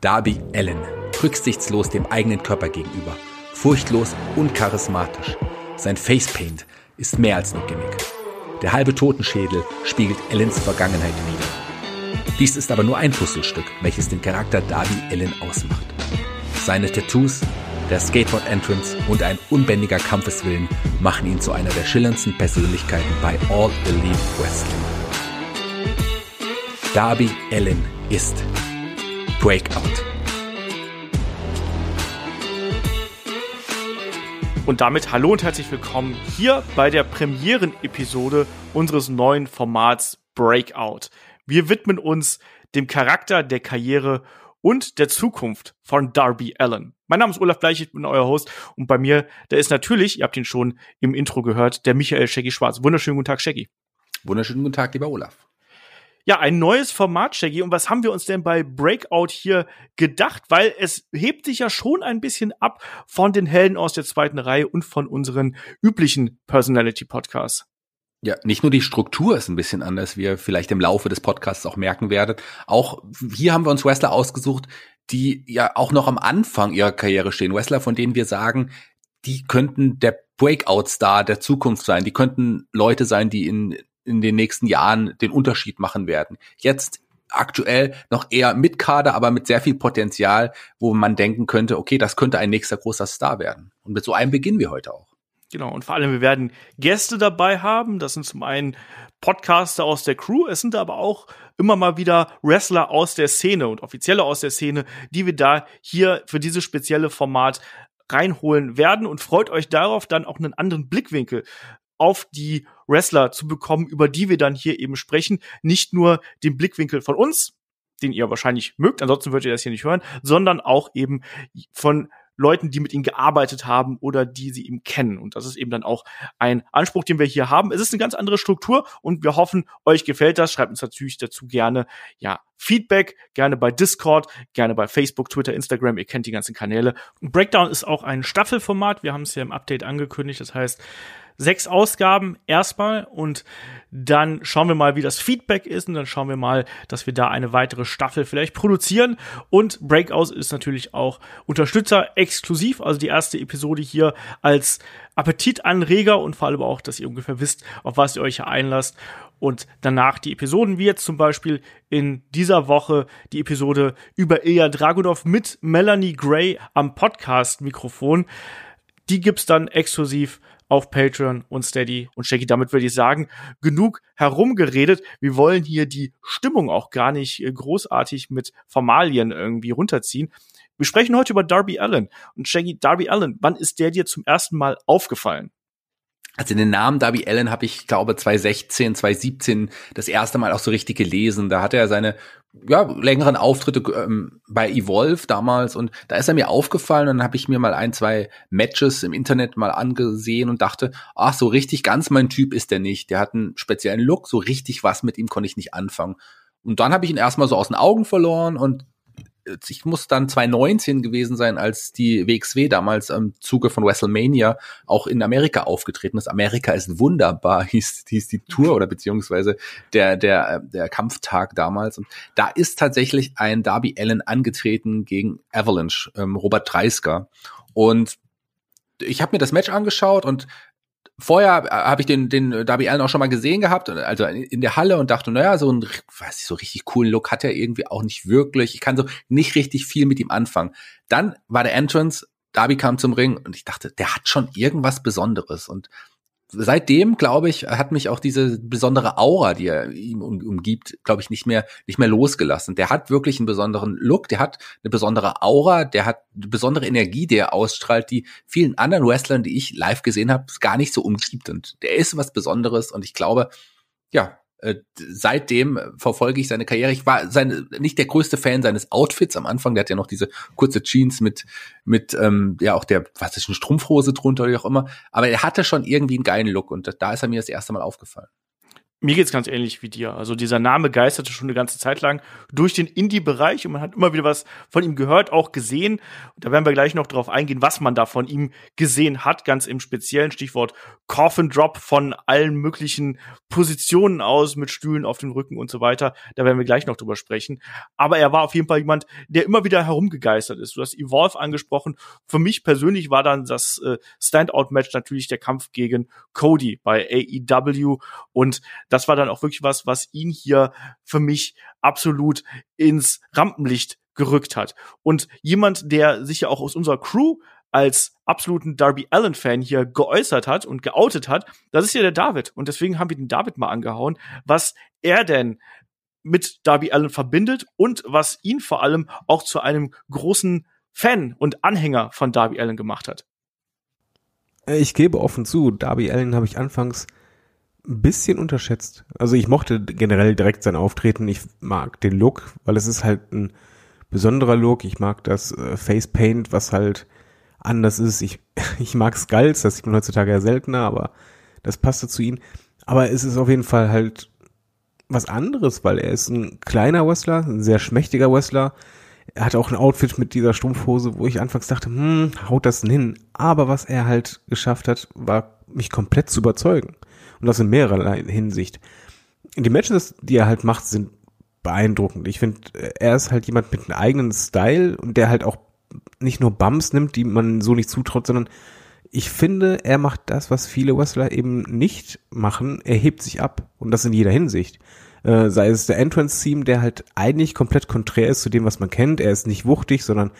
Darby Allen, rücksichtslos dem eigenen Körper gegenüber, furchtlos und charismatisch. Sein Facepaint ist mehr als nur Gimmick. Der halbe Totenschädel spiegelt Allens Vergangenheit wider. Dies ist aber nur ein Puzzlestück, welches den Charakter Darby Allen ausmacht. Seine Tattoos, der Skateboard-Entrance und ein unbändiger Kampfeswillen machen ihn zu einer der schillerndsten Persönlichkeiten bei All Elite Wrestling. Darby Allen ist Breakout. Und damit hallo und herzlich willkommen hier bei der Premieren-Episode unseres neuen Formats Breakout. Wir widmen uns dem Charakter, der Karriere und der Zukunft von Darby Allen. Mein Name ist Olaf Bleich, ich bin euer Host und bei mir, der ist natürlich, ihr habt ihn schon im Intro gehört, der Michael Shaggy Schwarz. Wunderschönen guten Tag, Shaggy. Wunderschönen guten Tag, lieber Olaf. Ja, ein neues Format, Shaggy. Und was haben wir uns denn bei Breakout hier gedacht? Weil es hebt sich ja schon ein bisschen ab von den Helden aus der zweiten Reihe und von unseren üblichen Personality-Podcasts. Ja, nicht nur die Struktur ist ein bisschen anders, wie ihr vielleicht im Laufe des Podcasts auch merken werdet. Auch hier haben wir uns Wrestler ausgesucht, die ja auch noch am Anfang ihrer Karriere stehen. Wrestler, von denen wir sagen, die könnten der Breakout-Star der Zukunft sein. Die könnten Leute sein, die in in den nächsten Jahren den Unterschied machen werden. Jetzt aktuell noch eher mit Kader, aber mit sehr viel Potenzial, wo man denken könnte, okay, das könnte ein nächster großer Star werden. Und mit so einem beginnen wir heute auch. Genau, und vor allem, wir werden Gäste dabei haben. Das sind zum einen Podcaster aus der Crew, es sind aber auch immer mal wieder Wrestler aus der Szene und Offizielle aus der Szene, die wir da hier für dieses spezielle Format reinholen werden und freut euch darauf, dann auch einen anderen Blickwinkel auf die Wrestler zu bekommen, über die wir dann hier eben sprechen. Nicht nur den Blickwinkel von uns, den ihr wahrscheinlich mögt, ansonsten würdet ihr das hier nicht hören, sondern auch eben von Leuten, die mit ihm gearbeitet haben oder die sie ihm kennen. Und das ist eben dann auch ein Anspruch, den wir hier haben. Es ist eine ganz andere Struktur und wir hoffen, euch gefällt das. Schreibt uns natürlich dazu gerne, ja, Feedback, gerne bei Discord, gerne bei Facebook, Twitter, Instagram. Ihr kennt die ganzen Kanäle. Breakdown ist auch ein Staffelformat. Wir haben es ja im Update angekündigt. Das heißt, sechs Ausgaben erstmal und dann schauen wir mal, wie das Feedback ist und dann schauen wir mal, dass wir da eine weitere Staffel vielleicht produzieren. Und Breakout ist natürlich auch Unterstützer exklusiv, also die erste Episode hier als Appetitanreger und vor allem auch, dass ihr ungefähr wisst, auf was ihr euch hier einlasst. Und danach die Episoden, wie jetzt zum Beispiel in dieser Woche die Episode über Ilya Dragunov mit Melanie Gray am Podcast-Mikrofon. Die gibt's dann exklusiv auf Patreon und Steady und Shaggy. Damit würde ich sagen, genug herumgeredet. Wir wollen hier die Stimmung auch gar nicht äh, großartig mit Formalien irgendwie runterziehen. Wir sprechen heute über Darby Allen. Und Shaggy, Darby Allen, wann ist der dir zum ersten Mal aufgefallen? Also den Namen Darby Allen habe ich, glaube 2016, 2017 das erste Mal auch so richtig gelesen. Da hatte er seine ja, längeren Auftritte ähm, bei Evolve damals und da ist er mir aufgefallen und dann habe ich mir mal ein, zwei Matches im Internet mal angesehen und dachte, ach, so richtig ganz mein Typ ist der nicht. Der hat einen speziellen Look, so richtig was mit ihm konnte ich nicht anfangen. Und dann habe ich ihn erstmal so aus den Augen verloren und ich muss dann 2019 gewesen sein, als die WXW damals im Zuge von WrestleMania auch in Amerika aufgetreten ist. Amerika ist wunderbar, hieß, hieß die Tour oder beziehungsweise der, der, der Kampftag damals. Und da ist tatsächlich ein Darby Allen angetreten gegen Avalanche, ähm, Robert Dreisker. Und ich habe mir das Match angeschaut und vorher habe ich den, den Darby Allen auch schon mal gesehen gehabt, also in der Halle und dachte, naja, so ein, weiß ich, so richtig coolen Look hat er irgendwie auch nicht wirklich. Ich kann so nicht richtig viel mit ihm anfangen. Dann war der Entrance, Darby kam zum Ring und ich dachte, der hat schon irgendwas Besonderes und seitdem, glaube ich, hat mich auch diese besondere Aura, die er ihm um, umgibt, glaube ich, nicht mehr, nicht mehr losgelassen. Der hat wirklich einen besonderen Look, der hat eine besondere Aura, der hat eine besondere Energie, die er ausstrahlt, die vielen anderen Wrestlern, die ich live gesehen habe, gar nicht so umgibt. Und der ist was Besonderes und ich glaube, ja, seitdem verfolge ich seine Karriere. Ich war sein, nicht der größte Fan seines Outfits am Anfang. Der hat ja noch diese kurze Jeans mit, mit ähm, ja auch der, was ist, eine Strumpfhose drunter oder wie auch immer. Aber er hatte schon irgendwie einen geilen Look und da ist er mir das erste Mal aufgefallen. Mir geht's ganz ähnlich wie dir. Also dieser Name geisterte schon eine ganze Zeit lang durch den Indie-Bereich und man hat immer wieder was von ihm gehört, auch gesehen. Da werden wir gleich noch drauf eingehen, was man da von ihm gesehen hat, ganz im speziellen Stichwort Coffin Drop von allen möglichen Positionen aus mit Stühlen auf dem Rücken und so weiter. Da werden wir gleich noch drüber sprechen. Aber er war auf jeden Fall jemand, der immer wieder herumgegeistert ist. Du hast Evolve angesprochen. Für mich persönlich war dann das äh, Standout-Match natürlich der Kampf gegen Cody bei AEW und das war dann auch wirklich was, was ihn hier für mich absolut ins Rampenlicht gerückt hat. Und jemand, der sich ja auch aus unserer Crew als absoluten Darby Allen Fan hier geäußert hat und geoutet hat, das ist ja der David. Und deswegen haben wir den David mal angehauen, was er denn mit Darby Allen verbindet und was ihn vor allem auch zu einem großen Fan und Anhänger von Darby Allen gemacht hat. Ich gebe offen zu, Darby Allen habe ich anfangs ein bisschen unterschätzt. Also ich mochte generell direkt sein Auftreten. Ich mag den Look, weil es ist halt ein besonderer Look. Ich mag das äh, Face Paint, was halt anders ist. Ich, ich mag Skulls, das sieht man heutzutage ja seltener, aber das passte zu ihm. Aber es ist auf jeden Fall halt was anderes, weil er ist ein kleiner Wrestler, ein sehr schmächtiger Wrestler. Er hat auch ein Outfit mit dieser Strumpfhose, wo ich anfangs dachte, hm, haut das denn hin? Aber was er halt geschafft hat, war mich komplett zu überzeugen. Und das in mehrerer Hinsicht. Die Matches, die er halt macht, sind beeindruckend. Ich finde, er ist halt jemand mit einem eigenen Style und der halt auch nicht nur Bums nimmt, die man so nicht zutraut, sondern ich finde, er macht das, was viele Wrestler eben nicht machen. Er hebt sich ab. Und das in jeder Hinsicht. Äh, sei es der Entrance-Theme, der halt eigentlich komplett konträr ist zu dem, was man kennt. Er ist nicht wuchtig, sondern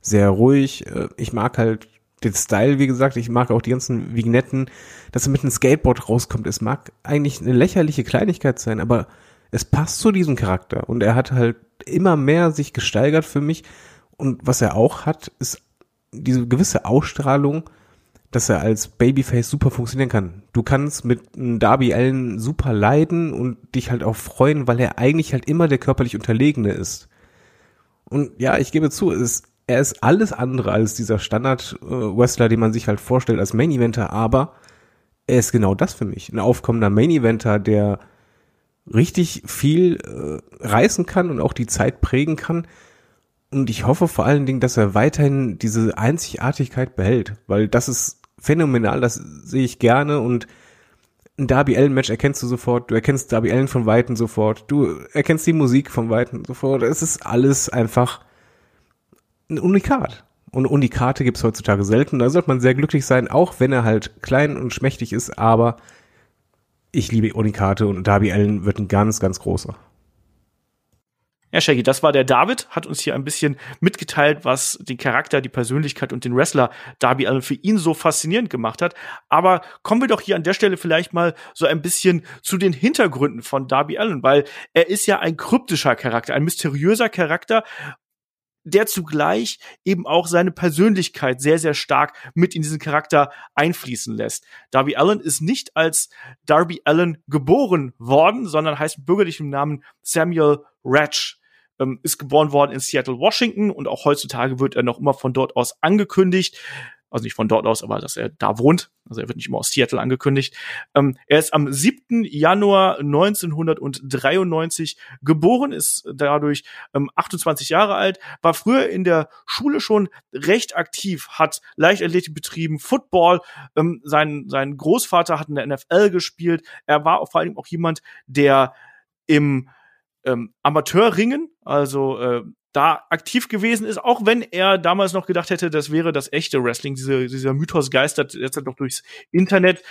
sehr ruhig. Äh, ich mag halt den Style, wie gesagt, ich mag auch die ganzen Vignetten, dass er mit einem Skateboard rauskommt. Es mag eigentlich eine lächerliche Kleinigkeit sein, aber es passt zu diesem Charakter und er hat halt immer mehr sich gesteigert für mich und was er auch hat, ist diese gewisse Ausstrahlung, dass er als Babyface super funktionieren kann. Du kannst mit Darby Allen super leiden und dich halt auch freuen, weil er eigentlich halt immer der körperlich Unterlegene ist. Und ja, ich gebe zu, es er ist alles andere als dieser Standard-Wrestler, den man sich halt vorstellt als Main-Eventer, aber er ist genau das für mich. Ein aufkommender Main-Eventer, der richtig viel äh, reißen kann und auch die Zeit prägen kann. Und ich hoffe vor allen Dingen, dass er weiterhin diese Einzigartigkeit behält, weil das ist phänomenal, das sehe ich gerne und ein Darby Allen Match erkennst du sofort, du erkennst Darby Allen von Weitem sofort, du erkennst die Musik von Weitem sofort, es ist alles einfach ein Unikat. Und Unikate gibt es heutzutage selten. Da sollte man sehr glücklich sein, auch wenn er halt klein und schmächtig ist, aber ich liebe Unikate und Darby Allen wird ein ganz, ganz großer. Ja, Shaggy, das war der David, hat uns hier ein bisschen mitgeteilt, was den Charakter, die Persönlichkeit und den Wrestler Darby Allen für ihn so faszinierend gemacht hat. Aber kommen wir doch hier an der Stelle vielleicht mal so ein bisschen zu den Hintergründen von Darby Allen, weil er ist ja ein kryptischer Charakter, ein mysteriöser Charakter der zugleich eben auch seine Persönlichkeit sehr, sehr stark mit in diesen Charakter einfließen lässt. Darby Allen ist nicht als Darby Allen geboren worden, sondern heißt mit bürgerlichem Namen Samuel Ratch. Ähm, ist geboren worden in Seattle, Washington und auch heutzutage wird er noch immer von dort aus angekündigt also nicht von dort aus, aber dass er da wohnt. Also er wird nicht immer aus Seattle angekündigt. Ähm, er ist am 7. Januar 1993 geboren, ist dadurch ähm, 28 Jahre alt, war früher in der Schule schon recht aktiv, hat Leichtathletik betrieben, Football. Ähm, sein, sein Großvater hat in der NFL gespielt. Er war vor allem auch jemand, der im ähm, Amateurringen, also äh, da aktiv gewesen ist, auch wenn er damals noch gedacht hätte, das wäre das echte Wrestling. Diese, dieser Mythos geistert jetzt halt noch durchs Internet.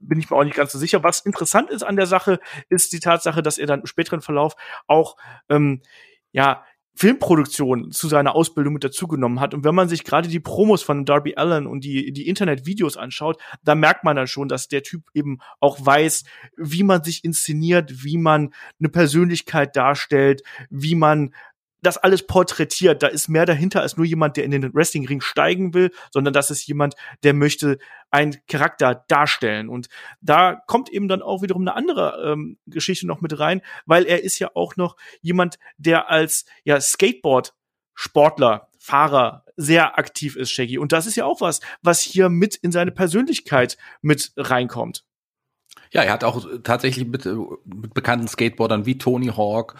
Bin ich mir auch nicht ganz so sicher. Was interessant ist an der Sache, ist die Tatsache, dass er dann im späteren Verlauf auch ähm, ja Filmproduktion zu seiner Ausbildung mit dazugenommen hat. Und wenn man sich gerade die Promos von Darby Allen und die, die Internetvideos anschaut, da merkt man dann schon, dass der Typ eben auch weiß, wie man sich inszeniert, wie man eine Persönlichkeit darstellt, wie man das alles porträtiert. Da ist mehr dahinter als nur jemand, der in den Wrestlingring steigen will, sondern das ist jemand, der möchte einen Charakter darstellen. Und da kommt eben dann auch wiederum eine andere ähm, Geschichte noch mit rein, weil er ist ja auch noch jemand, der als ja Skateboard Sportler, Fahrer sehr aktiv ist, Shaggy. Und das ist ja auch was, was hier mit in seine Persönlichkeit mit reinkommt. Ja, er hat auch tatsächlich mit, mit bekannten Skateboardern wie Tony Hawk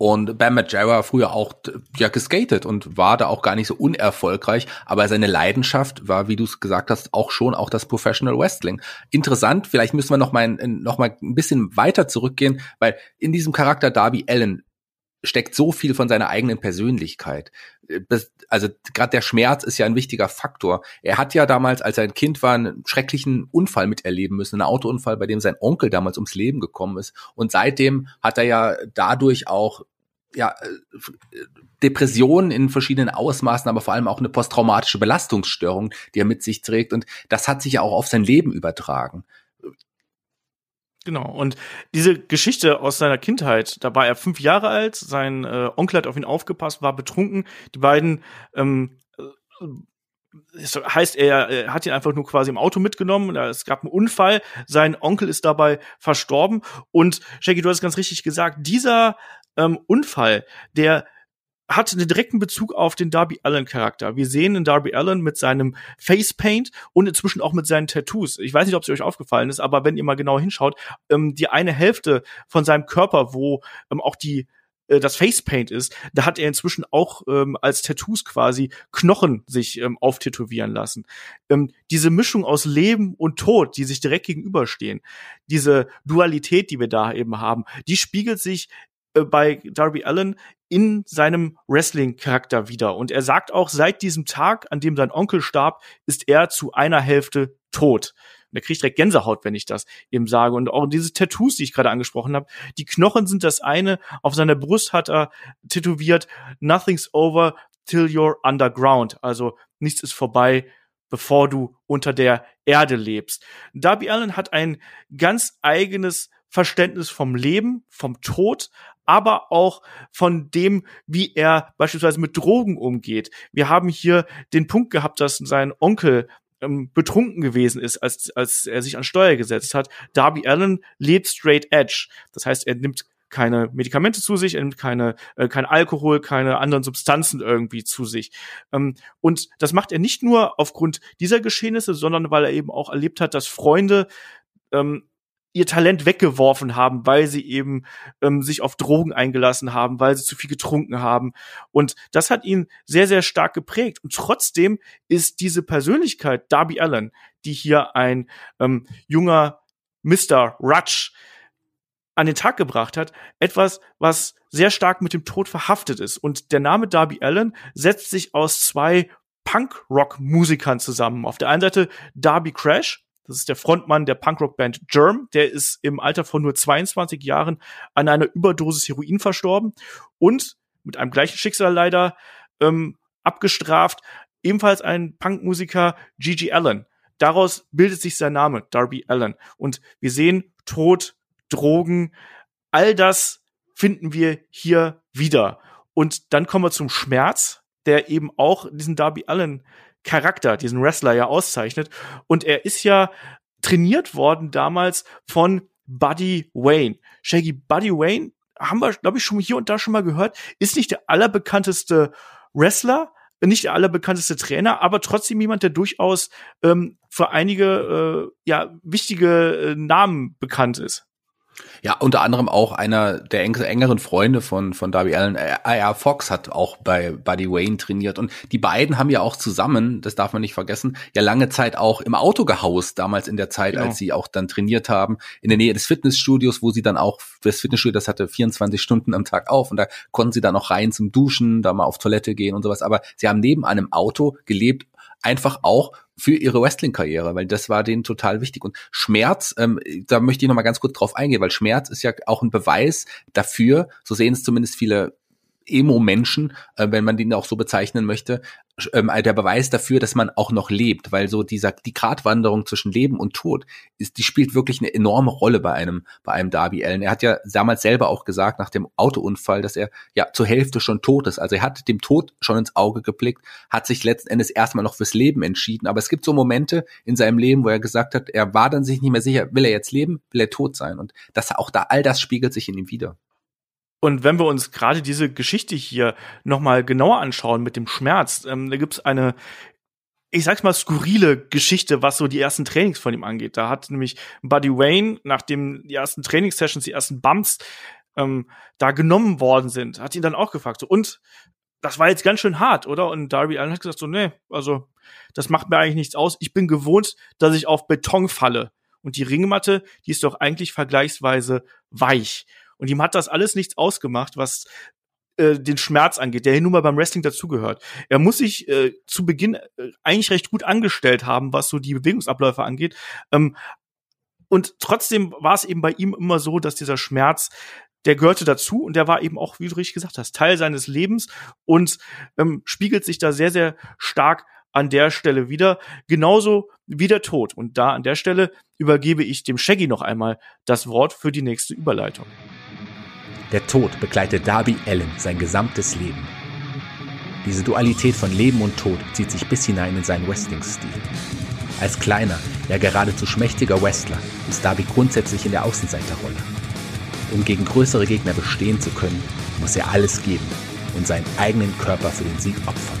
und Bam Margera früher auch ja geskatet und war da auch gar nicht so unerfolgreich, aber seine Leidenschaft war, wie du es gesagt hast, auch schon auch das Professional Wrestling. Interessant, vielleicht müssen wir noch mal, noch mal ein bisschen weiter zurückgehen, weil in diesem Charakter Darby Allen steckt so viel von seiner eigenen Persönlichkeit. Also gerade der Schmerz ist ja ein wichtiger Faktor. Er hat ja damals, als er ein Kind war, einen schrecklichen Unfall miterleben müssen, einen Autounfall, bei dem sein Onkel damals ums Leben gekommen ist. Und seitdem hat er ja dadurch auch ja, Depressionen in verschiedenen Ausmaßen, aber vor allem auch eine posttraumatische Belastungsstörung, die er mit sich trägt. Und das hat sich ja auch auf sein Leben übertragen. Genau. Und diese Geschichte aus seiner Kindheit, da war er fünf Jahre alt, sein äh, Onkel hat auf ihn aufgepasst, war betrunken. Die beiden, ähm, das äh, heißt, er, er hat ihn einfach nur quasi im Auto mitgenommen. Es gab einen Unfall. Sein Onkel ist dabei verstorben. Und Shaggy, du hast ganz richtig gesagt, dieser ähm, Unfall, der hat einen direkten Bezug auf den Darby Allen Charakter. Wir sehen in Darby Allen mit seinem Facepaint und inzwischen auch mit seinen Tattoos. Ich weiß nicht, ob es euch aufgefallen ist, aber wenn ihr mal genau hinschaut, ähm, die eine Hälfte von seinem Körper, wo ähm, auch die äh, das Facepaint ist, da hat er inzwischen auch ähm, als Tattoos quasi Knochen sich ähm, auftätowieren lassen. Ähm, diese Mischung aus Leben und Tod, die sich direkt gegenüberstehen, diese Dualität, die wir da eben haben, die spiegelt sich äh, bei Darby Allen in seinem Wrestling-Charakter wieder. Und er sagt auch, seit diesem Tag, an dem sein Onkel starb, ist er zu einer Hälfte tot. Und er kriegt direkt Gänsehaut, wenn ich das eben sage. Und auch diese Tattoos, die ich gerade angesprochen habe, die Knochen sind das eine. Auf seiner Brust hat er tätowiert, Nothing's over till you're underground. Also nichts ist vorbei, bevor du unter der Erde lebst. Darby Allen hat ein ganz eigenes Verständnis vom Leben, vom Tod, aber auch von dem, wie er beispielsweise mit Drogen umgeht. Wir haben hier den Punkt gehabt, dass sein Onkel ähm, betrunken gewesen ist, als, als er sich an Steuer gesetzt hat. Darby Allen lebt straight edge. Das heißt, er nimmt keine Medikamente zu sich, er nimmt keine, äh, kein Alkohol, keine anderen Substanzen irgendwie zu sich. Ähm, und das macht er nicht nur aufgrund dieser Geschehnisse, sondern weil er eben auch erlebt hat, dass Freunde ähm, ihr Talent weggeworfen haben, weil sie eben ähm, sich auf Drogen eingelassen haben, weil sie zu viel getrunken haben. Und das hat ihn sehr, sehr stark geprägt. Und trotzdem ist diese Persönlichkeit, Darby Allen, die hier ein ähm, junger Mr. Rutsch an den Tag gebracht hat, etwas, was sehr stark mit dem Tod verhaftet ist. Und der Name Darby Allen setzt sich aus zwei Punk-Rock-Musikern zusammen. Auf der einen Seite Darby Crash, das ist der Frontmann der Punkrock-Band Germ. Der ist im Alter von nur 22 Jahren an einer Überdosis Heroin verstorben und mit einem gleichen Schicksal leider ähm, abgestraft. Ebenfalls ein Punkmusiker Gigi Allen. Daraus bildet sich sein Name, Darby Allen. Und wir sehen Tod, Drogen, all das finden wir hier wieder. Und dann kommen wir zum Schmerz, der eben auch diesen Darby Allen Charakter, diesen Wrestler ja auszeichnet. Und er ist ja trainiert worden damals von Buddy Wayne. Shaggy Buddy Wayne haben wir, glaube ich, schon hier und da schon mal gehört, ist nicht der allerbekannteste Wrestler, nicht der allerbekannteste Trainer, aber trotzdem jemand, der durchaus ähm, für einige äh, ja wichtige äh, Namen bekannt ist. Ja, unter anderem auch einer der engeren Freunde von, von Darby Allen, R. Fox, hat auch bei Buddy Wayne trainiert. Und die beiden haben ja auch zusammen, das darf man nicht vergessen, ja lange Zeit auch im Auto gehaust, damals in der Zeit, genau. als sie auch dann trainiert haben, in der Nähe des Fitnessstudios, wo sie dann auch, das Fitnessstudio, das hatte 24 Stunden am Tag auf und da konnten sie dann auch rein zum Duschen, da mal auf Toilette gehen und sowas. Aber sie haben neben einem Auto gelebt einfach auch für ihre Wrestling-Karriere, weil das war denen total wichtig. Und Schmerz, ähm, da möchte ich noch mal ganz kurz drauf eingehen, weil Schmerz ist ja auch ein Beweis dafür, so sehen es zumindest viele Emo-Menschen, äh, wenn man den auch so bezeichnen möchte, ähm, der Beweis dafür, dass man auch noch lebt, weil so dieser die Gratwanderung zwischen Leben und Tod ist, die spielt wirklich eine enorme Rolle bei einem bei einem Darby Allen. Er hat ja damals selber auch gesagt nach dem Autounfall, dass er ja zur Hälfte schon tot ist. Also er hat dem Tod schon ins Auge geblickt, hat sich letzten Endes erstmal noch fürs Leben entschieden. Aber es gibt so Momente in seinem Leben, wo er gesagt hat, er war dann sich nicht mehr sicher, will er jetzt leben, will er tot sein. Und das auch da all das spiegelt sich in ihm wieder. Und wenn wir uns gerade diese Geschichte hier nochmal genauer anschauen mit dem Schmerz, ähm, da gibt es eine ich sag's mal, skurrile Geschichte, was so die ersten Trainings von ihm angeht. Da hat nämlich Buddy Wayne, nachdem die ersten Trainingssessions, die ersten Bumps ähm, da genommen worden sind, hat ihn dann auch gefragt, so, und das war jetzt ganz schön hart, oder? Und Darby Allen hat gesagt, so, nee, also das macht mir eigentlich nichts aus. Ich bin gewohnt, dass ich auf Beton falle. Und die Ringmatte, die ist doch eigentlich vergleichsweise weich. Und ihm hat das alles nichts ausgemacht, was äh, den Schmerz angeht, der hier nun mal beim Wrestling dazugehört. Er muss sich äh, zu Beginn äh, eigentlich recht gut angestellt haben, was so die Bewegungsabläufe angeht. Ähm, und trotzdem war es eben bei ihm immer so, dass dieser Schmerz der gehörte dazu und der war eben auch, wie du richtig gesagt hast, Teil seines Lebens und ähm, spiegelt sich da sehr, sehr stark an der Stelle wieder, genauso wie der Tod. Und da an der Stelle übergebe ich dem Shaggy noch einmal das Wort für die nächste Überleitung. Der Tod begleitet Darby Allen sein gesamtes Leben. Diese Dualität von Leben und Tod zieht sich bis hinein in seinen Wrestling-Stil. Als kleiner, ja geradezu schmächtiger Wrestler ist Darby grundsätzlich in der Außenseiterrolle. Um gegen größere Gegner bestehen zu können, muss er alles geben und seinen eigenen Körper für den Sieg opfern.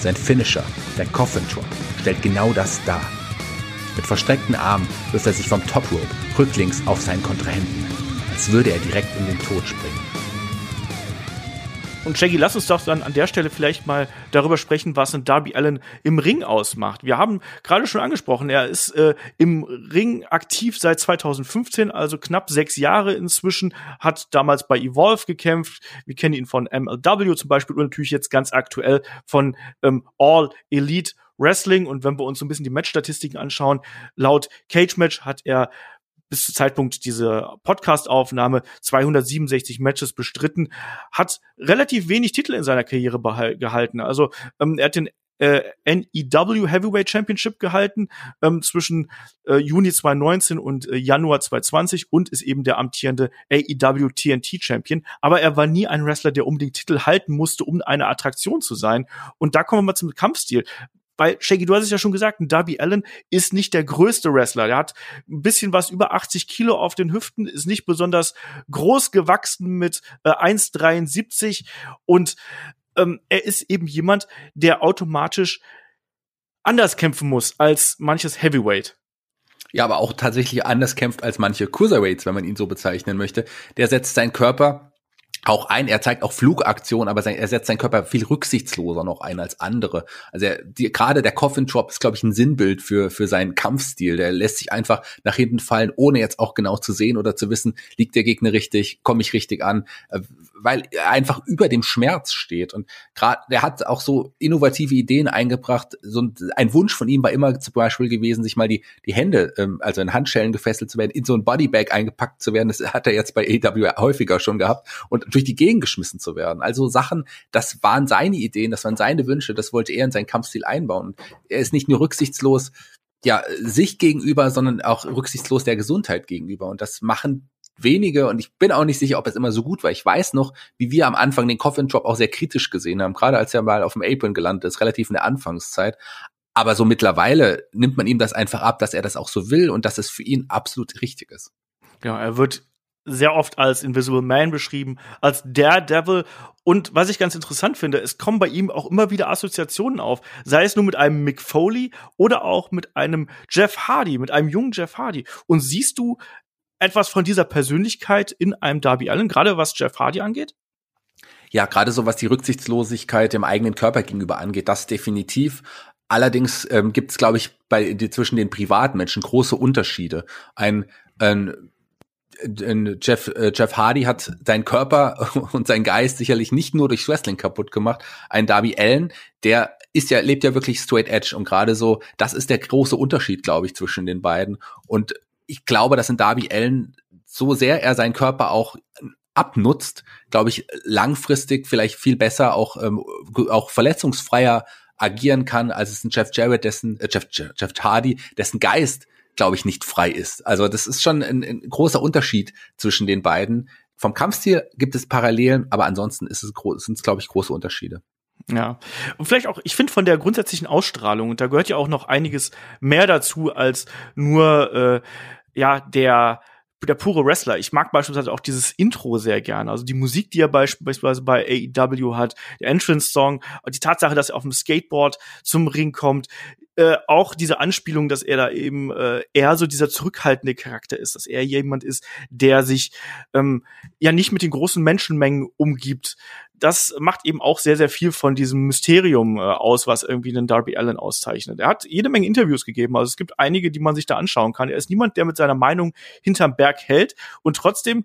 Sein Finisher, der Coffin Drop, stellt genau das dar. Mit verstreckten Armen wirft er sich vom Top Rope rücklings auf seinen Kontrahenten, als würde er direkt in den Tod springen. Und Shaggy, lass uns doch dann an der Stelle vielleicht mal darüber sprechen, was ein Darby Allen im Ring ausmacht. Wir haben gerade schon angesprochen, er ist äh, im Ring aktiv seit 2015, also knapp sechs Jahre inzwischen, hat damals bei Evolve gekämpft. Wir kennen ihn von MLW zum Beispiel und natürlich jetzt ganz aktuell von ähm, All Elite Wrestling. Und wenn wir uns so ein bisschen die Matchstatistiken anschauen, laut Cage Match hat er bis zum Zeitpunkt dieser Podcast-Aufnahme 267 Matches bestritten, hat relativ wenig Titel in seiner Karriere gehalten. Also ähm, er hat den äh, NEW Heavyweight Championship gehalten ähm, zwischen äh, Juni 2019 und äh, Januar 2020 und ist eben der amtierende AEW TNT Champion. Aber er war nie ein Wrestler, der unbedingt Titel halten musste, um eine Attraktion zu sein. Und da kommen wir mal zum Kampfstil weil Shaggy, du hast es ja schon gesagt, ein Darby Allen ist nicht der größte Wrestler. Der hat ein bisschen was über 80 Kilo auf den Hüften, ist nicht besonders groß gewachsen mit äh, 1,73 und ähm, er ist eben jemand, der automatisch anders kämpfen muss als manches Heavyweight. Ja, aber auch tatsächlich anders kämpft als manche Cruiserweights, wenn man ihn so bezeichnen möchte. Der setzt seinen Körper auch ein, er zeigt auch Flugaktionen, aber sein, er setzt seinen Körper viel rücksichtsloser noch ein als andere. Also er, die, gerade der Coffin Drop ist, glaube ich, ein Sinnbild für, für seinen Kampfstil. Der lässt sich einfach nach hinten fallen, ohne jetzt auch genau zu sehen oder zu wissen, liegt der Gegner richtig, komme ich richtig an, äh, weil er einfach über dem Schmerz steht. Und gerade, der hat auch so innovative Ideen eingebracht. So ein, ein, Wunsch von ihm war immer zum Beispiel gewesen, sich mal die, die Hände, ähm, also in Handschellen gefesselt zu werden, in so ein Bodybag eingepackt zu werden. Das hat er jetzt bei AW häufiger schon gehabt. Und durch die Gegend geschmissen zu werden. Also Sachen, das waren seine Ideen, das waren seine Wünsche, das wollte er in seinen Kampfstil einbauen. er ist nicht nur rücksichtslos ja, sich gegenüber, sondern auch rücksichtslos der Gesundheit gegenüber. Und das machen wenige und ich bin auch nicht sicher, ob es immer so gut war. Ich weiß noch, wie wir am Anfang den Coffin Drop auch sehr kritisch gesehen haben, gerade als er mal auf dem Apron gelandet ist, relativ in der Anfangszeit. Aber so mittlerweile nimmt man ihm das einfach ab, dass er das auch so will und dass es für ihn absolut richtig ist. Ja, er wird sehr oft als Invisible Man beschrieben, als Daredevil. Und was ich ganz interessant finde, es kommen bei ihm auch immer wieder Assoziationen auf. Sei es nur mit einem Mick Foley oder auch mit einem Jeff Hardy, mit einem jungen Jeff Hardy. Und siehst du etwas von dieser Persönlichkeit in einem Darby Allen, gerade was Jeff Hardy angeht? Ja, gerade so was die Rücksichtslosigkeit dem eigenen Körper gegenüber angeht, das definitiv. Allerdings ähm, gibt es, glaube ich, bei die, zwischen den Privatmenschen große Unterschiede. Ein, ein Jeff, äh, Jeff Hardy hat seinen Körper und seinen Geist sicherlich nicht nur durchs Wrestling kaputt gemacht. Ein Darby Allen, der ist ja, lebt ja wirklich straight edge und gerade so, das ist der große Unterschied, glaube ich, zwischen den beiden. Und ich glaube, dass in Darby Allen, so sehr er seinen Körper auch abnutzt, glaube ich, langfristig vielleicht viel besser auch, ähm, auch verletzungsfreier agieren kann, als es ein Jeff Jarrett, dessen, äh, Jeff, Jeff Hardy, dessen Geist glaube ich, nicht frei ist. Also das ist schon ein, ein großer Unterschied zwischen den beiden. Vom Kampfstil gibt es Parallelen, aber ansonsten ist es sind es, glaube ich, große Unterschiede. Ja. Und vielleicht auch, ich finde von der grundsätzlichen Ausstrahlung, und da gehört ja auch noch einiges mehr dazu als nur äh, ja der der pure Wrestler. Ich mag beispielsweise auch dieses Intro sehr gerne. Also die Musik, die er beispielsweise bei AEW hat, der Entrance-Song, die Tatsache, dass er auf dem Skateboard zum Ring kommt, äh, auch diese Anspielung, dass er da eben äh, eher so dieser zurückhaltende Charakter ist, dass er jemand ist, der sich ähm, ja nicht mit den großen Menschenmengen umgibt. Das macht eben auch sehr, sehr viel von diesem Mysterium äh, aus, was irgendwie einen Darby Allen auszeichnet. Er hat jede Menge Interviews gegeben, also es gibt einige, die man sich da anschauen kann. Er ist niemand, der mit seiner Meinung hinterm Berg hält und trotzdem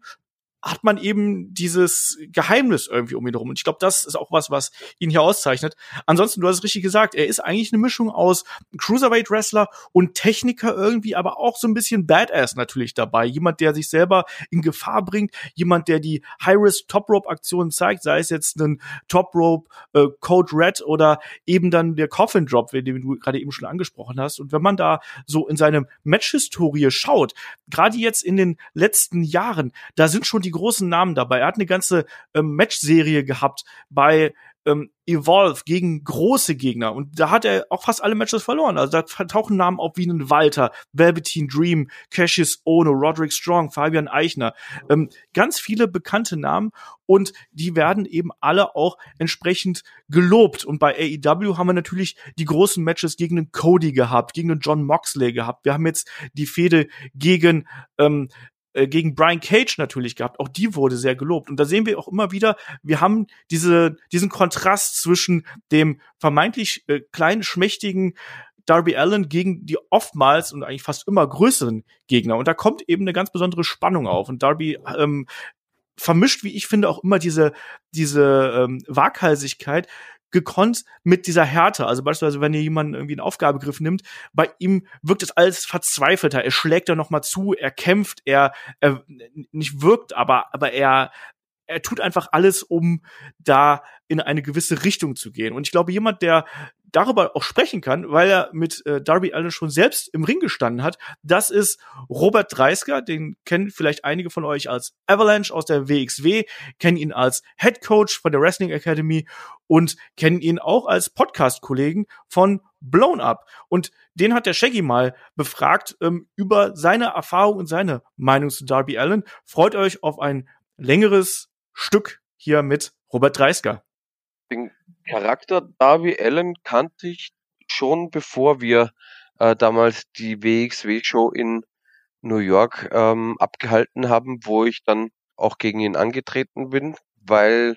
hat man eben dieses Geheimnis irgendwie um ihn herum. Und ich glaube, das ist auch was, was ihn hier auszeichnet. Ansonsten, du hast es richtig gesagt, er ist eigentlich eine Mischung aus Cruiserweight-Wrestler und Techniker irgendwie, aber auch so ein bisschen Badass natürlich dabei. Jemand, der sich selber in Gefahr bringt, jemand, der die High-Risk-Top-Rope-Aktionen zeigt, sei es jetzt ein Top-Rope äh, Code Red oder eben dann der Coffin-Drop, den du gerade eben schon angesprochen hast. Und wenn man da so in seine Match-Historie schaut, gerade jetzt in den letzten Jahren, da sind schon die die großen Namen dabei. Er hat eine ganze ähm, Match-Serie gehabt bei ähm, Evolve gegen große Gegner und da hat er auch fast alle Matches verloren. Also da tauchen Namen auf wie ein Walter, Velveteen Dream, Cassius Ono, Roderick Strong, Fabian Eichner, ähm, ganz viele bekannte Namen und die werden eben alle auch entsprechend gelobt. Und bei AEW haben wir natürlich die großen Matches gegen einen Cody gehabt, gegen einen John Moxley gehabt. Wir haben jetzt die Fehde gegen ähm, äh, gegen Brian Cage natürlich gehabt. Auch die wurde sehr gelobt. Und da sehen wir auch immer wieder, wir haben diese, diesen Kontrast zwischen dem vermeintlich äh, kleinen, schmächtigen Darby Allen gegen die oftmals und eigentlich fast immer größeren Gegner. Und da kommt eben eine ganz besondere Spannung auf. Und Darby ähm, vermischt, wie ich finde, auch immer diese, diese ähm, Waghalsigkeit gekonnt mit dieser Härte. Also beispielsweise, wenn ihr jemanden irgendwie einen Aufgabegriff nimmt, bei ihm wirkt es alles verzweifelter. Er schlägt da noch mal zu, er kämpft, er, er nicht wirkt, aber aber er er tut einfach alles, um da in eine gewisse Richtung zu gehen. Und ich glaube, jemand, der darüber auch sprechen kann, weil er mit äh, Darby Allen schon selbst im Ring gestanden hat. Das ist Robert Dreisker, den kennen vielleicht einige von euch als Avalanche aus der WXW, kennen ihn als Head Coach von der Wrestling Academy und kennen ihn auch als Podcast-Kollegen von Blown Up. Und den hat der Shaggy mal befragt ähm, über seine Erfahrung und seine Meinung zu Darby Allen. Freut euch auf ein längeres Stück hier mit Robert Dreisker. Den Charakter Darby Allen kannte ich schon, bevor wir äh, damals die WXW-Show in New York ähm, abgehalten haben, wo ich dann auch gegen ihn angetreten bin, weil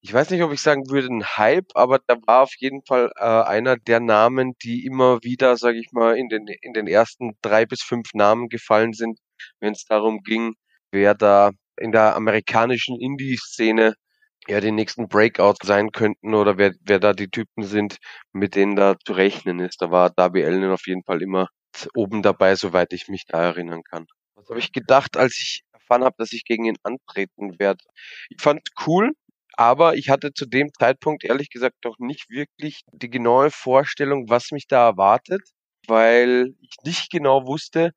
ich weiß nicht, ob ich sagen würde, ein Hype, aber da war auf jeden Fall äh, einer der Namen, die immer wieder, sage ich mal, in den, in den ersten drei bis fünf Namen gefallen sind, wenn es darum ging, wer da in der amerikanischen Indie-Szene ja die nächsten Breakouts sein könnten oder wer, wer da die Typen sind, mit denen da zu rechnen ist. Da war Darby Allen auf jeden Fall immer oben dabei, soweit ich mich da erinnern kann. Was habe ich gedacht, als ich erfahren habe, dass ich gegen ihn antreten werde? Ich fand cool, aber ich hatte zu dem Zeitpunkt ehrlich gesagt doch nicht wirklich die genaue Vorstellung, was mich da erwartet, weil ich nicht genau wusste,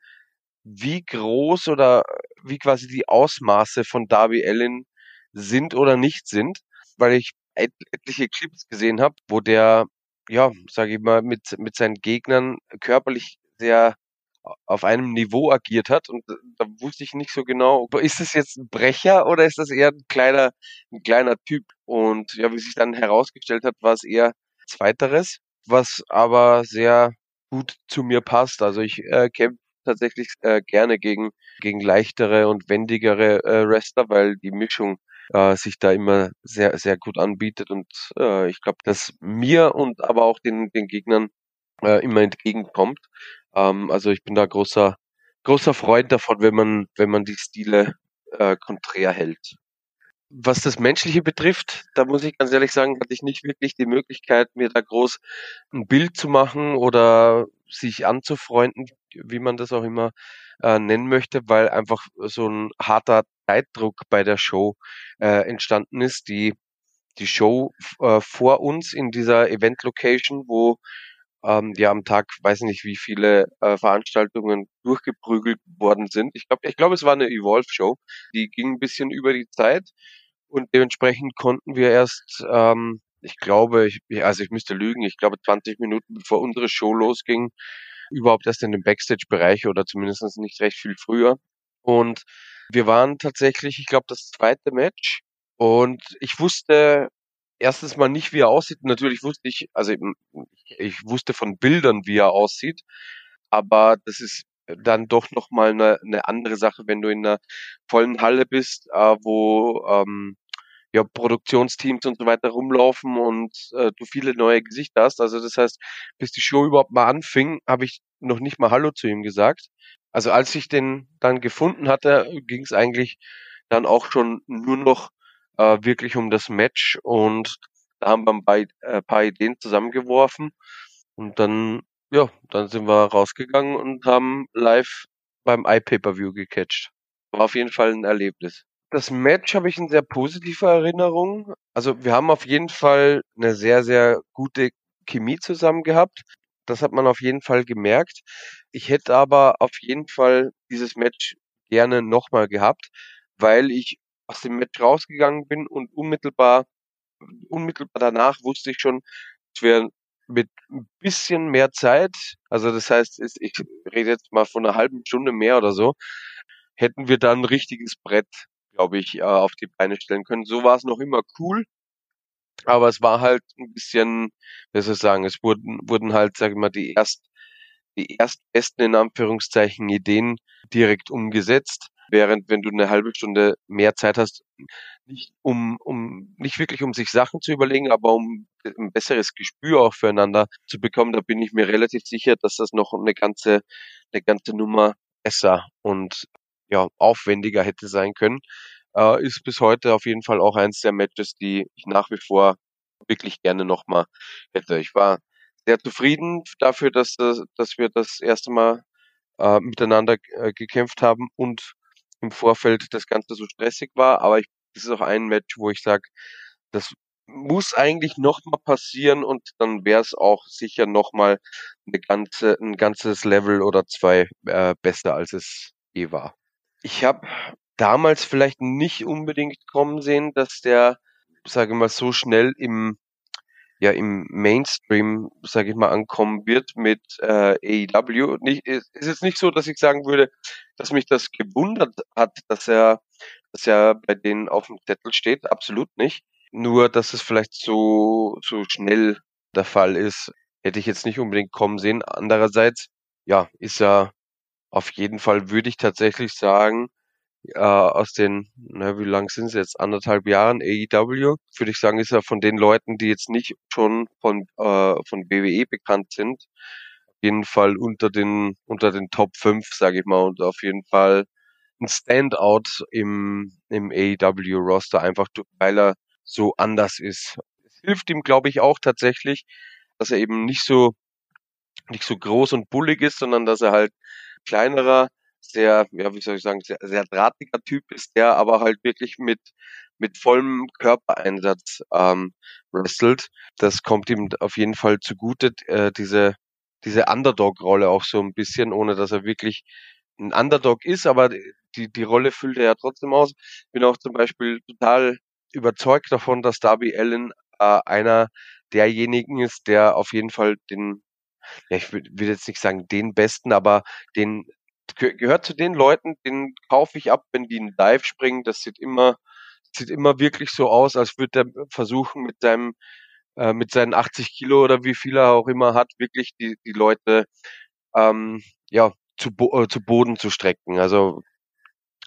wie groß oder wie quasi die Ausmaße von Darby Allen sind oder nicht sind, weil ich etliche Clips gesehen habe, wo der, ja, sage ich mal, mit, mit seinen Gegnern körperlich sehr auf einem Niveau agiert hat und da wusste ich nicht so genau, ist es jetzt ein Brecher oder ist das eher ein kleiner, ein kleiner Typ? Und ja, wie sich dann herausgestellt hat, war es eher Zweiteres, was aber sehr gut zu mir passt. Also ich äh, kämpfe tatsächlich äh, gerne gegen, gegen leichtere und wendigere äh, Wrestler, weil die Mischung äh, sich da immer sehr, sehr gut anbietet. Und äh, ich glaube, dass mir und aber auch den, den Gegnern äh, immer entgegenkommt. Ähm, also ich bin da großer, großer Freund davon, wenn man, wenn man die Stile äh, konträr hält. Was das Menschliche betrifft, da muss ich ganz ehrlich sagen, hatte ich nicht wirklich die Möglichkeit, mir da groß ein Bild zu machen oder sich anzufreunden, wie man das auch immer äh, nennen möchte, weil einfach so ein harter Zeitdruck bei der Show äh, entstanden ist. Die, die Show äh, vor uns in dieser Event-Location, wo ähm, ja am Tag, weiß nicht, wie viele äh, Veranstaltungen durchgeprügelt worden sind. Ich glaube, ich glaube, es war eine Evolve-Show. Die ging ein bisschen über die Zeit und dementsprechend konnten wir erst, ähm, ich glaube, ich, also ich müsste lügen, ich glaube 20 Minuten bevor unsere Show losging, überhaupt erst in den Backstage-Bereich oder zumindest nicht recht viel früher. Und wir waren tatsächlich, ich glaube, das zweite Match. Und ich wusste erstens mal nicht, wie er aussieht. Natürlich wusste ich, also ich wusste von Bildern, wie er aussieht. Aber das ist dann doch nochmal eine, eine andere Sache, wenn du in einer vollen Halle bist, äh, wo ähm, ja, Produktionsteams und so weiter rumlaufen und äh, du viele neue Gesichter hast. Also das heißt, bis die Show überhaupt mal anfing, habe ich noch nicht mal Hallo zu ihm gesagt. Also als ich den dann gefunden hatte, ging es eigentlich dann auch schon nur noch äh, wirklich um das Match und da haben wir ein paar, äh, paar Ideen zusammengeworfen und dann, ja, dann sind wir rausgegangen und haben live beim iPay-Per-View gecatcht. War auf jeden Fall ein Erlebnis. Das Match habe ich in sehr positiver Erinnerung. Also wir haben auf jeden Fall eine sehr, sehr gute Chemie zusammen gehabt. Das hat man auf jeden Fall gemerkt. Ich hätte aber auf jeden Fall dieses Match gerne nochmal gehabt, weil ich aus dem Match rausgegangen bin und unmittelbar, unmittelbar danach wusste ich schon, es wäre mit ein bisschen mehr Zeit, also das heißt, ich rede jetzt mal von einer halben Stunde mehr oder so, hätten wir dann ein richtiges Brett glaube ich, äh, auf die Beine stellen können. So war es noch immer cool. Aber es war halt ein bisschen, wie soll ich sagen, es wurden, wurden halt, sag ich mal, die erst, die erstbesten in Anführungszeichen Ideen direkt umgesetzt. Während wenn du eine halbe Stunde mehr Zeit hast, nicht um, um, nicht wirklich um sich Sachen zu überlegen, aber um ein besseres Gespür auch füreinander zu bekommen, da bin ich mir relativ sicher, dass das noch eine ganze, eine ganze Nummer besser und ja, aufwendiger hätte sein können, äh, ist bis heute auf jeden Fall auch eins der Matches, die ich nach wie vor wirklich gerne nochmal hätte. Ich war sehr zufrieden dafür, dass, dass wir das erste Mal äh, miteinander äh, gekämpft haben und im Vorfeld das Ganze so stressig war. Aber ich, das ist auch ein Match, wo ich sage, das muss eigentlich nochmal passieren und dann wäre es auch sicher nochmal ganze, ein ganzes Level oder zwei äh, besser, als es je war. Ich habe damals vielleicht nicht unbedingt kommen sehen, dass der, sage ich mal, so schnell im ja im Mainstream, sage ich mal, ankommen wird mit äh, AEW. Nicht, ist jetzt nicht so, dass ich sagen würde, dass mich das gewundert hat, dass er, dass er bei denen auf dem Zettel steht. Absolut nicht. Nur, dass es vielleicht so so schnell der Fall ist, hätte ich jetzt nicht unbedingt kommen sehen. Andererseits, ja, ist er auf jeden Fall würde ich tatsächlich sagen, äh, aus den, na, wie lang sind es jetzt, anderthalb Jahren AEW, würde ich sagen, ist er von den Leuten, die jetzt nicht schon von, äh, von WWE bekannt sind, auf jeden Fall unter den, unter den Top 5, sage ich mal, und auf jeden Fall ein Standout im, im AEW-Roster, einfach weil er so anders ist. Es hilft ihm, glaube ich, auch tatsächlich, dass er eben nicht so, nicht so groß und bullig ist, sondern dass er halt kleinerer, sehr, ja, wie soll ich sagen, sehr, sehr drahtiger Typ ist, der aber halt wirklich mit, mit vollem Körpereinsatz ähm, wrestelt. Das kommt ihm auf jeden Fall zugute, äh, diese, diese Underdog-Rolle auch so ein bisschen, ohne dass er wirklich ein Underdog ist, aber die, die Rolle füllt er ja trotzdem aus. Bin auch zum Beispiel total überzeugt davon, dass Darby Allen äh, einer derjenigen ist, der auf jeden Fall den ja, ich will, will jetzt nicht sagen den besten, aber den gehört zu den Leuten, den kaufe ich ab, wenn die einen Dive springen. Das sieht immer, sieht immer wirklich so aus, als würde er versuchen, mit seinem, äh, mit seinen 80 Kilo oder wie viel er auch immer hat, wirklich die, die Leute ähm, ja, zu, Bo äh, zu Boden zu strecken. Also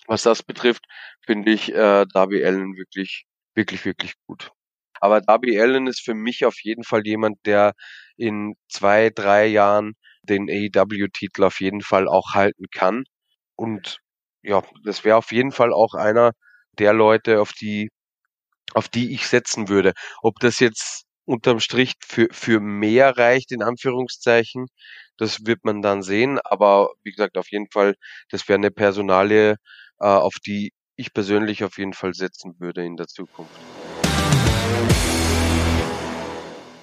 was das betrifft, finde ich äh, Darby Allen wirklich, wirklich, wirklich gut. Aber Darby Allen ist für mich auf jeden Fall jemand, der in zwei, drei Jahren den AEW-Titel auf jeden Fall auch halten kann. Und ja, das wäre auf jeden Fall auch einer der Leute, auf die, auf die ich setzen würde. Ob das jetzt unterm Strich für, für mehr reicht, in Anführungszeichen, das wird man dann sehen. Aber wie gesagt, auf jeden Fall, das wäre eine Personalie, äh, auf die ich persönlich auf jeden Fall setzen würde in der Zukunft.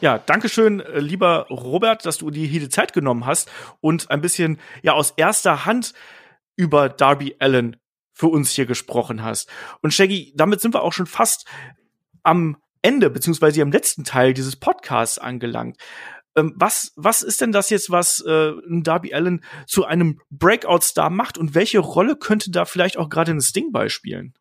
Ja, Dankeschön, äh, lieber Robert, dass du dir hier die Zeit genommen hast und ein bisschen ja aus erster Hand über Darby Allen für uns hier gesprochen hast. Und Shaggy, damit sind wir auch schon fast am Ende beziehungsweise am letzten Teil dieses Podcasts angelangt. Ähm, was, was ist denn das jetzt, was äh, Darby Allen zu einem Breakout-Star macht und welche Rolle könnte da vielleicht auch gerade ein Sting beispielen?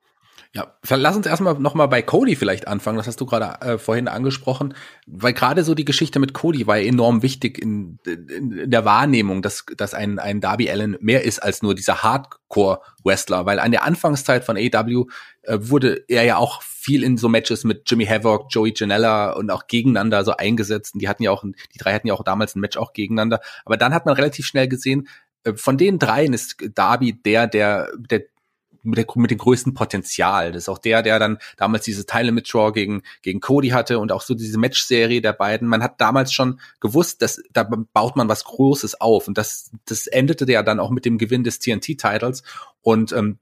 Ja, lass uns erstmal nochmal bei Cody vielleicht anfangen. Das hast du gerade äh, vorhin angesprochen, weil gerade so die Geschichte mit Cody war enorm wichtig in, in, in, der Wahrnehmung, dass, dass ein, ein Darby Allen mehr ist als nur dieser Hardcore-Wrestler, weil an der Anfangszeit von AW äh, wurde er ja auch viel in so Matches mit Jimmy Havoc, Joey Janella und auch gegeneinander so eingesetzt. Und die hatten ja auch, die drei hatten ja auch damals ein Match auch gegeneinander. Aber dann hat man relativ schnell gesehen, äh, von den dreien ist Darby der, der, der mit, der, mit dem größten Potenzial. Das ist auch der, der dann damals diese Teile mit Draw gegen, gegen Cody hatte und auch so diese Match-Serie der beiden. Man hat damals schon gewusst, dass da baut man was Großes auf. Und das, das endete ja dann auch mit dem Gewinn des TNT-Titles. Und ähm,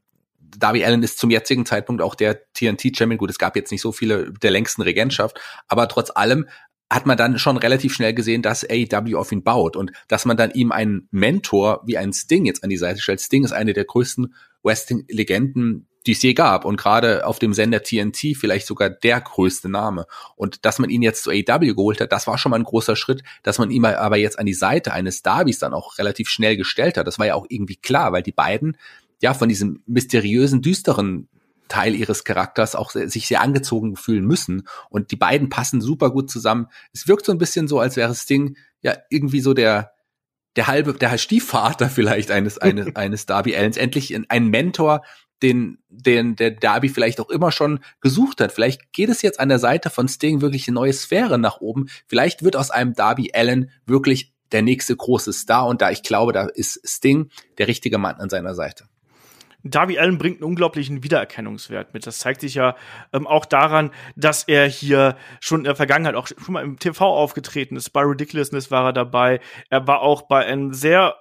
Darby Allen ist zum jetzigen Zeitpunkt auch der TNT-Champion. Gut, es gab jetzt nicht so viele der längsten Regentschaft, aber trotz allem hat man dann schon relativ schnell gesehen, dass AEW auf ihn baut und dass man dann ihm einen Mentor wie einen Sting jetzt an die Seite stellt. Sting ist eine der größten Wrestling-Legenden, die es je gab und gerade auf dem Sender TNT vielleicht sogar der größte Name. Und dass man ihn jetzt zu AEW geholt hat, das war schon mal ein großer Schritt, dass man ihn aber jetzt an die Seite eines Darbys dann auch relativ schnell gestellt hat. Das war ja auch irgendwie klar, weil die beiden ja von diesem mysteriösen, düsteren Teil ihres Charakters auch sich sehr angezogen fühlen müssen. Und die beiden passen super gut zusammen. Es wirkt so ein bisschen so, als wäre Sting ja irgendwie so der, der halbe, der Stiefvater vielleicht eines, eines, eines Darby Allens. Endlich ein Mentor, den, den der Darby vielleicht auch immer schon gesucht hat. Vielleicht geht es jetzt an der Seite von Sting wirklich eine neue Sphäre nach oben. Vielleicht wird aus einem Darby Allen wirklich der nächste große Star. Und da ich glaube, da ist Sting der richtige Mann an seiner Seite. Darby Allen bringt einen unglaublichen Wiedererkennungswert mit. Das zeigt sich ja ähm, auch daran, dass er hier schon in der Vergangenheit auch schon mal im TV aufgetreten ist. Bei Ridiculousness war er dabei. Er war auch bei einem sehr,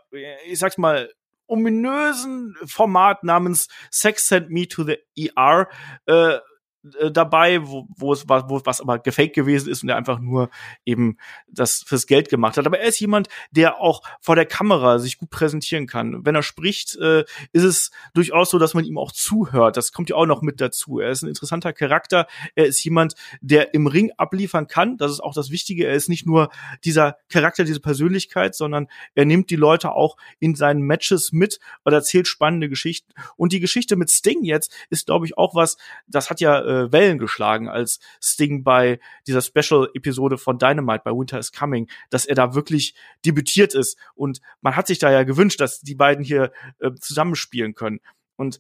ich sag's mal, ominösen Format namens Sex Send Me to the ER äh, äh, dabei, wo, wo es war, wo was aber gefaked gewesen ist und er einfach nur eben das fürs Geld gemacht hat. Aber er ist jemand, der auch vor der Kamera sich gut präsentieren kann. Wenn er spricht, äh, ist es durchaus so, dass man ihm auch zuhört. Das kommt ja auch noch mit dazu. Er ist ein interessanter Charakter. Er ist jemand, der im Ring abliefern kann. Das ist auch das Wichtige. Er ist nicht nur dieser Charakter, diese Persönlichkeit, sondern er nimmt die Leute auch in seinen Matches mit und erzählt spannende Geschichten. Und die Geschichte mit Sting jetzt ist, glaube ich, auch was, das hat ja äh, Wellen geschlagen, als Sting bei dieser Special-Episode von Dynamite bei Winter is Coming, dass er da wirklich debütiert ist. Und man hat sich da ja gewünscht, dass die beiden hier äh, zusammenspielen können. Und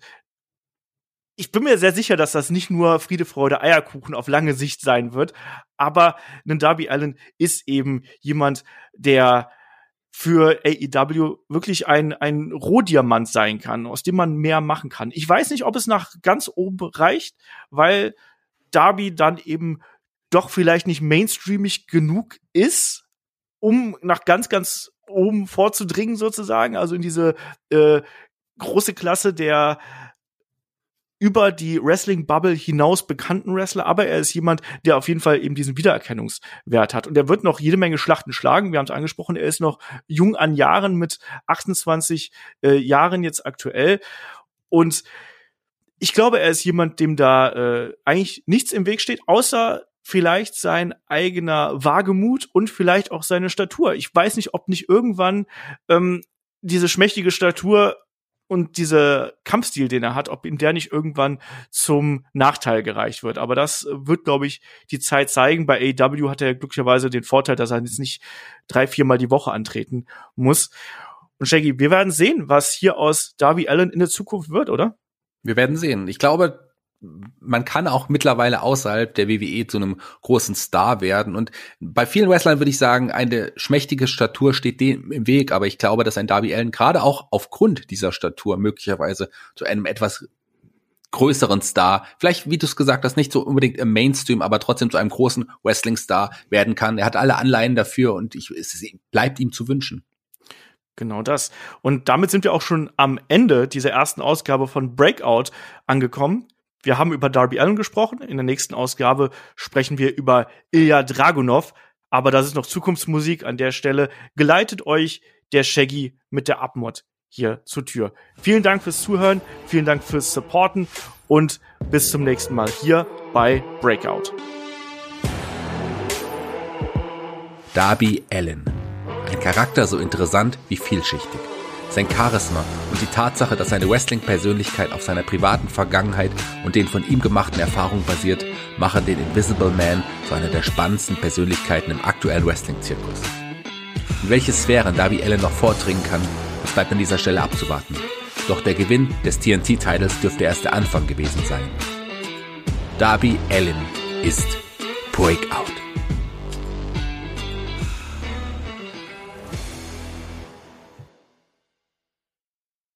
ich bin mir sehr sicher, dass das nicht nur Friede, Freude, Eierkuchen auf lange Sicht sein wird, aber ein Darby Allen ist eben jemand, der für AEW wirklich ein, ein Rohdiamant sein kann, aus dem man mehr machen kann. Ich weiß nicht, ob es nach ganz oben reicht, weil Darby dann eben doch vielleicht nicht mainstreamig genug ist, um nach ganz, ganz oben vorzudringen sozusagen, also in diese äh, große Klasse der über die Wrestling-Bubble hinaus bekannten Wrestler, aber er ist jemand, der auf jeden Fall eben diesen Wiedererkennungswert hat. Und er wird noch jede Menge Schlachten schlagen. Wir haben es angesprochen, er ist noch jung an Jahren mit 28 äh, Jahren jetzt aktuell. Und ich glaube, er ist jemand, dem da äh, eigentlich nichts im Weg steht, außer vielleicht sein eigener Wagemut und vielleicht auch seine Statur. Ich weiß nicht, ob nicht irgendwann ähm, diese schmächtige Statur und dieser Kampfstil, den er hat, ob ihm der nicht irgendwann zum Nachteil gereicht wird. Aber das wird, glaube ich, die Zeit zeigen. Bei AEW hat er glücklicherweise den Vorteil, dass er jetzt nicht drei, viermal die Woche antreten muss. Und Shaggy, wir werden sehen, was hier aus Darby Allen in der Zukunft wird, oder? Wir werden sehen. Ich glaube, man kann auch mittlerweile außerhalb der WWE zu einem großen Star werden. Und bei vielen Wrestlern würde ich sagen, eine schmächtige Statur steht dem im Weg. Aber ich glaube, dass ein Darby Allen gerade auch aufgrund dieser Statur möglicherweise zu einem etwas größeren Star, vielleicht, wie du es gesagt hast, nicht so unbedingt im Mainstream, aber trotzdem zu einem großen Wrestling-Star werden kann. Er hat alle Anleihen dafür und ich, es bleibt ihm zu wünschen. Genau das. Und damit sind wir auch schon am Ende dieser ersten Ausgabe von Breakout angekommen. Wir haben über Darby Allen gesprochen. In der nächsten Ausgabe sprechen wir über Ilya Dragunov. Aber das ist noch Zukunftsmusik an der Stelle. Geleitet euch der Shaggy mit der Abmod hier zur Tür. Vielen Dank fürs Zuhören, vielen Dank fürs Supporten und bis zum nächsten Mal hier bei Breakout. Darby Allen. Ein Charakter so interessant wie vielschichtig. Sein Charisma und die Tatsache, dass seine Wrestling-Persönlichkeit auf seiner privaten Vergangenheit und den von ihm gemachten Erfahrungen basiert, machen den Invisible Man zu einer der spannendsten Persönlichkeiten im aktuellen Wrestling-Zirkus. In welche Sphären Darby Allen noch vordringen kann, das bleibt an dieser Stelle abzuwarten. Doch der Gewinn des TNT-Titles dürfte erst der Anfang gewesen sein. Darby Allen ist Breakout.